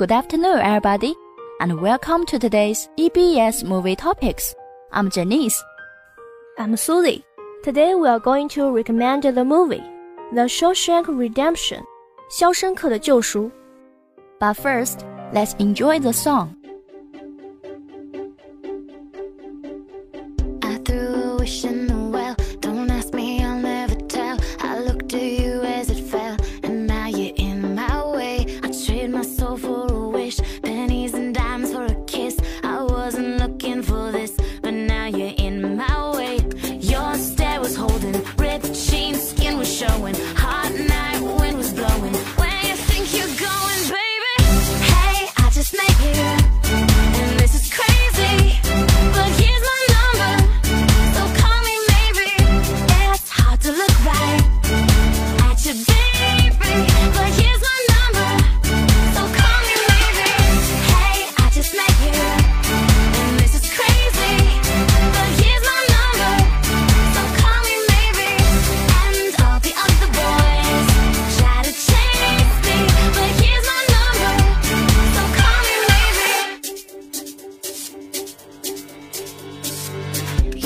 Good afternoon, everybody, and welcome to today's EBS movie topics. I'm Janice. I'm Suzy. Today we are going to recommend the movie The Shawshank Redemption 肖申克的救赎 But first, let's enjoy the song.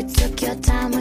You took your time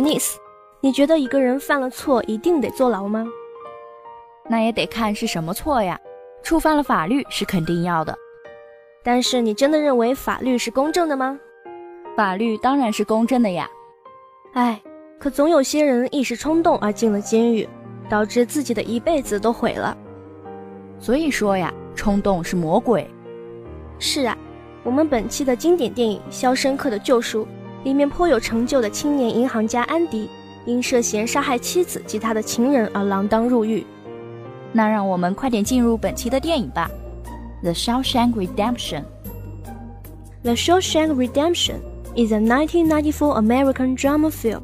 Janice，你觉得一个人犯了错一定得坐牢吗？那也得看是什么错呀。触犯了法律是肯定要的，但是你真的认为法律是公正的吗？法律当然是公正的呀。哎，可总有些人一时冲动而进了监狱，导致自己的一辈子都毁了。所以说呀，冲动是魔鬼。是啊，我们本期的经典电影《肖申克的救赎》里面颇有成就的青年银行家安迪，因涉嫌杀害妻子及他的情人而锒铛入狱。那让我们快点进入本期的电影吧，《The Shawshank Redemption》。 The Shawshank Redemption is a 1994 American drama film,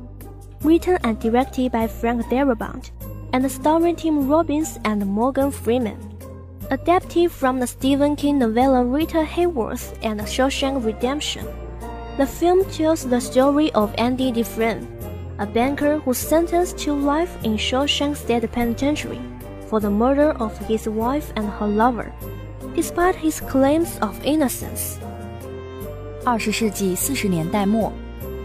written and directed by Frank Darabont, and starring Tim Robbins and Morgan Freeman. Adapted from the Stephen King novella Rita Hayworth and The Shawshank Redemption, the film tells the story of Andy Dufresne, a banker who's sentenced to life in Shawshank State Penitentiary for the murder of his wife and her lover, despite his claims of innocence. 二十世纪四十年代末，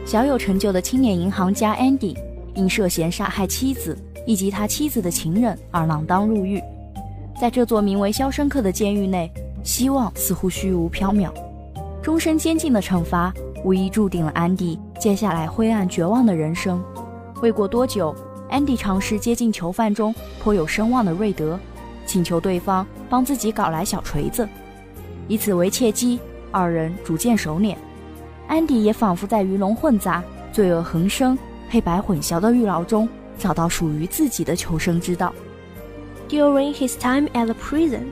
小有成就的青年银行家 Andy 因涉嫌杀害妻子以及他妻子的情人而锒铛入狱。在这座名为肖申克的监狱内，希望似乎虚无缥缈。终身监禁的惩罚 无疑注定了安迪接下来灰暗绝望的人生。未过多久，安迪尝试接近囚犯中颇有声望的瑞德，请求对方帮自己搞来小锤子，以此为契机。二人逐渐熟稔，安迪也仿佛在鱼龙混杂、罪恶横生、黑白混淆的狱牢中找到属于自己的求生之道。During his time at the prison,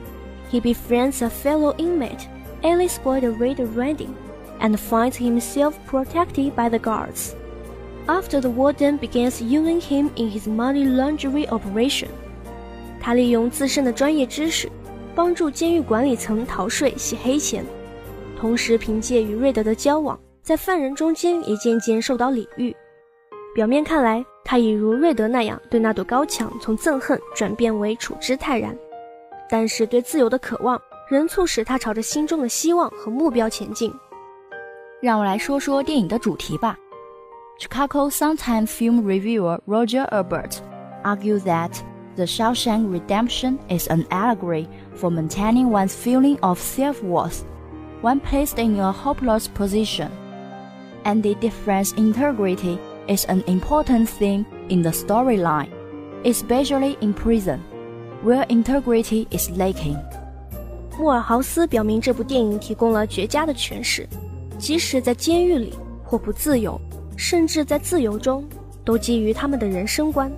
he befriends a fellow inmate, Alice Boyd Reed Redding, and finds himself protected by the guards. After the warden begins using him in his money laundering operation, 他利用自身的专业知识，帮助监狱管理层逃税洗黑钱，同时凭借与瑞德的交往，在犯人中间也渐渐受到礼遇。表面看来，他已如瑞德那样对那堵高墙从憎恨转变为处之泰然，但是对自由的渴望仍促使他朝着心中的希望和目标前进。让我来说说电影的主题吧。Chicago Sun-Times film reviewer Roger Ebert argued that The Shawshank Redemption is an allegory for maintaining one's feeling of self-worth when placed in a hopeless position, and the difference integrity is an important theme in the storyline, especially in prison, where integrity is lacking. 莫尔豪斯表明，这部电影提供了绝佳的诠释， 即使在监狱里或不自由，甚至在自由中，都基于他们的人生观。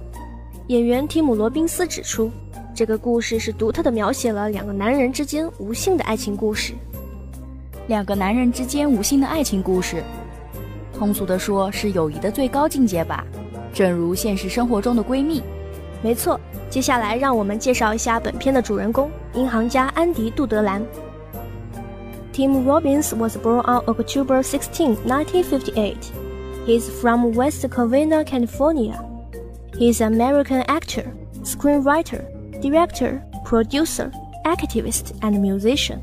演员提姆·罗宾斯指出，这个故事是独特的描写了两个男人之间无性的爱情故事。两个男人之间无性的爱情故事，通俗的说是友谊的最高境界吧，正如现实生活中的闺蜜。没错，接下来让我们介绍一下本片的主人公——银行家安迪·杜德兰。Tim Robbins was born on October 16, 1958. He's from West Covina, California. He's an American actor, screenwriter, director, producer, activist, and musician.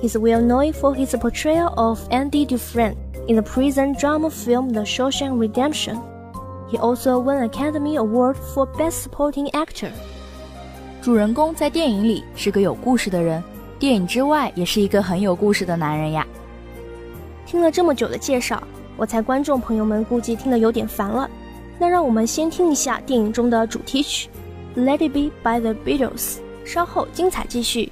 He's well known for his portrayal of Andy Dufresne in the prison drama film The Shawshank Redemption. He also won an Academy Award for Best Supporting Actor. 主人公在电影里是个有故事的人， 电影之外也是一个很有故事的男人呀。听了这么久的介绍，我猜观众朋友们估计听得有点烦了。那让我们先听一下电影中的主题曲《Let It Be by the Beatles》，稍后精彩继续。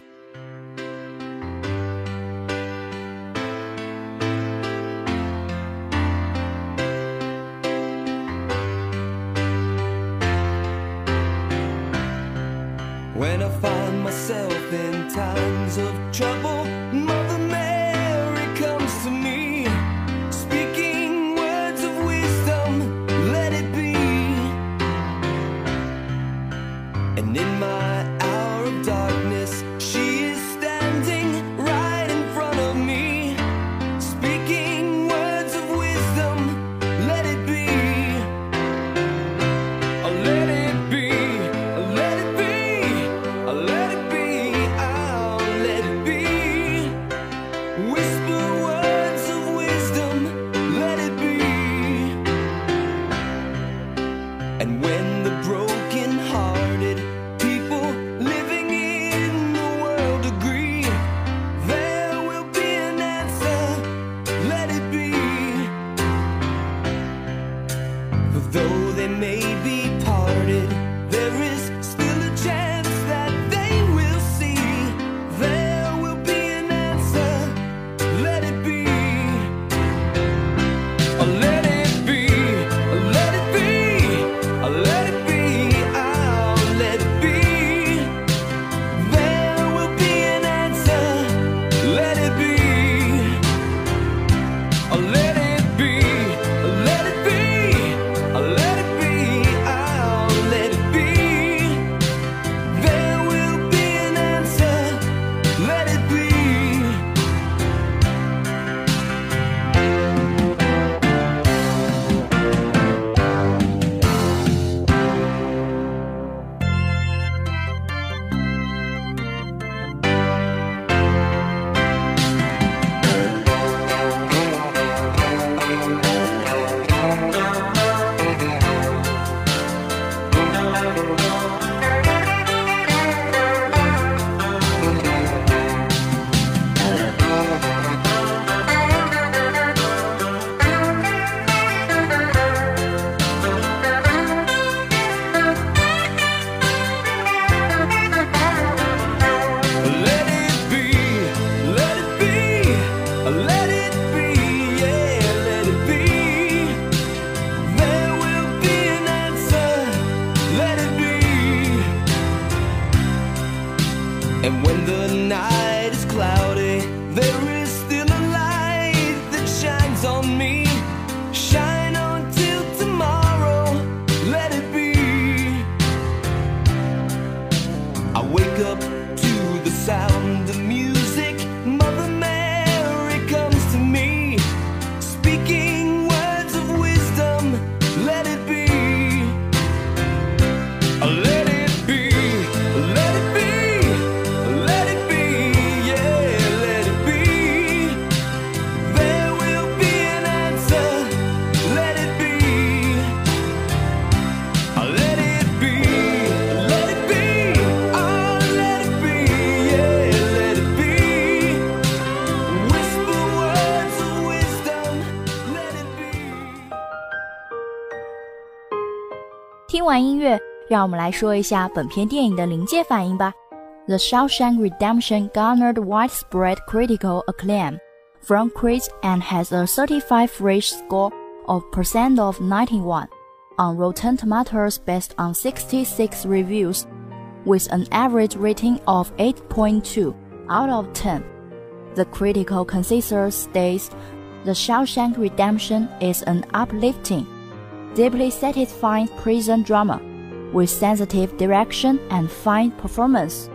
Shine 完音乐，让我们来说一下本片电影的临界反应吧。The Shawshank Redemption garnered widespread critical acclaim from critics and has a 35 rate score of percent of 91 on Rotten Tomatoes based on 66 reviews, with an average rating of 8.2 out of 10. The critical consensus states The Shawshank Redemption is an uplifting, deeply satisfying prison drama with sensitive direction and fine performance.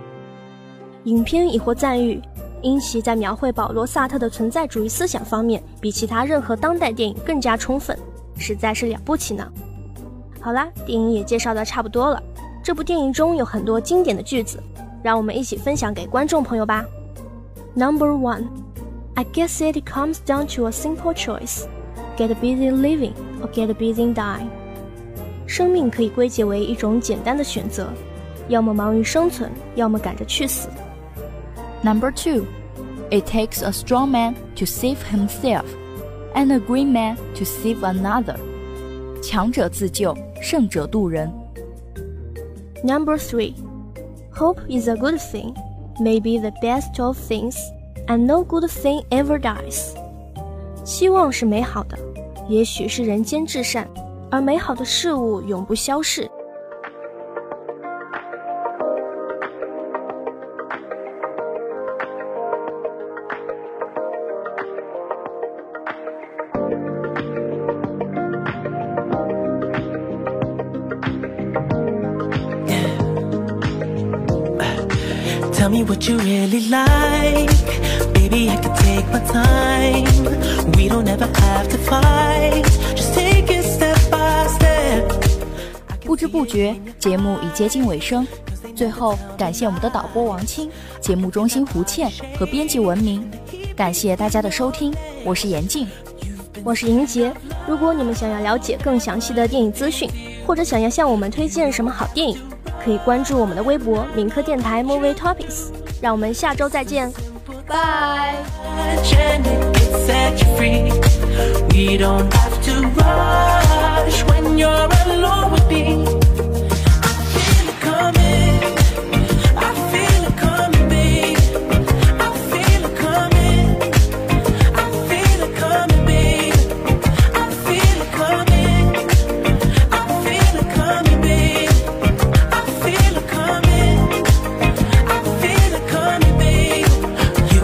影片已获赞誉，因其在描绘保罗·萨特的存在主义思想方面，比其他任何当代电影更加充分，实在是了不起呢。好啦，电影也介绍的差不多了。这部电影中有很多经典的句子，让我们一起分享给观众朋友吧。Number one, I guess it comes down to a simple choice: get busy living or get busy dying. 生命可以归结为一种简单的选择，要么忙于生存，要么赶着去死。 Number two, it takes a strong man to save himself, and a great man to save another. 强者自救，胜者渡人。 Number three, hope is a good thing, maybe the best of things, and no good thing ever dies. 希望是美好的， 也许是人间至善，而美好的事物永不消逝。Tell me what you really like. Baby, I can take my time. We don't ever have to fight. 不觉，节目已接近尾声。最后，感谢我们的导播王青、节目中心胡倩和编辑文明。感谢大家的收听，我是严静。我是莹洁。如果你们想要了解更详细的电影资讯，或者想要向我们推荐什么好电影，可以关注我们的微博“敏科电台 Movie Topics”。让我们下周再见，拜。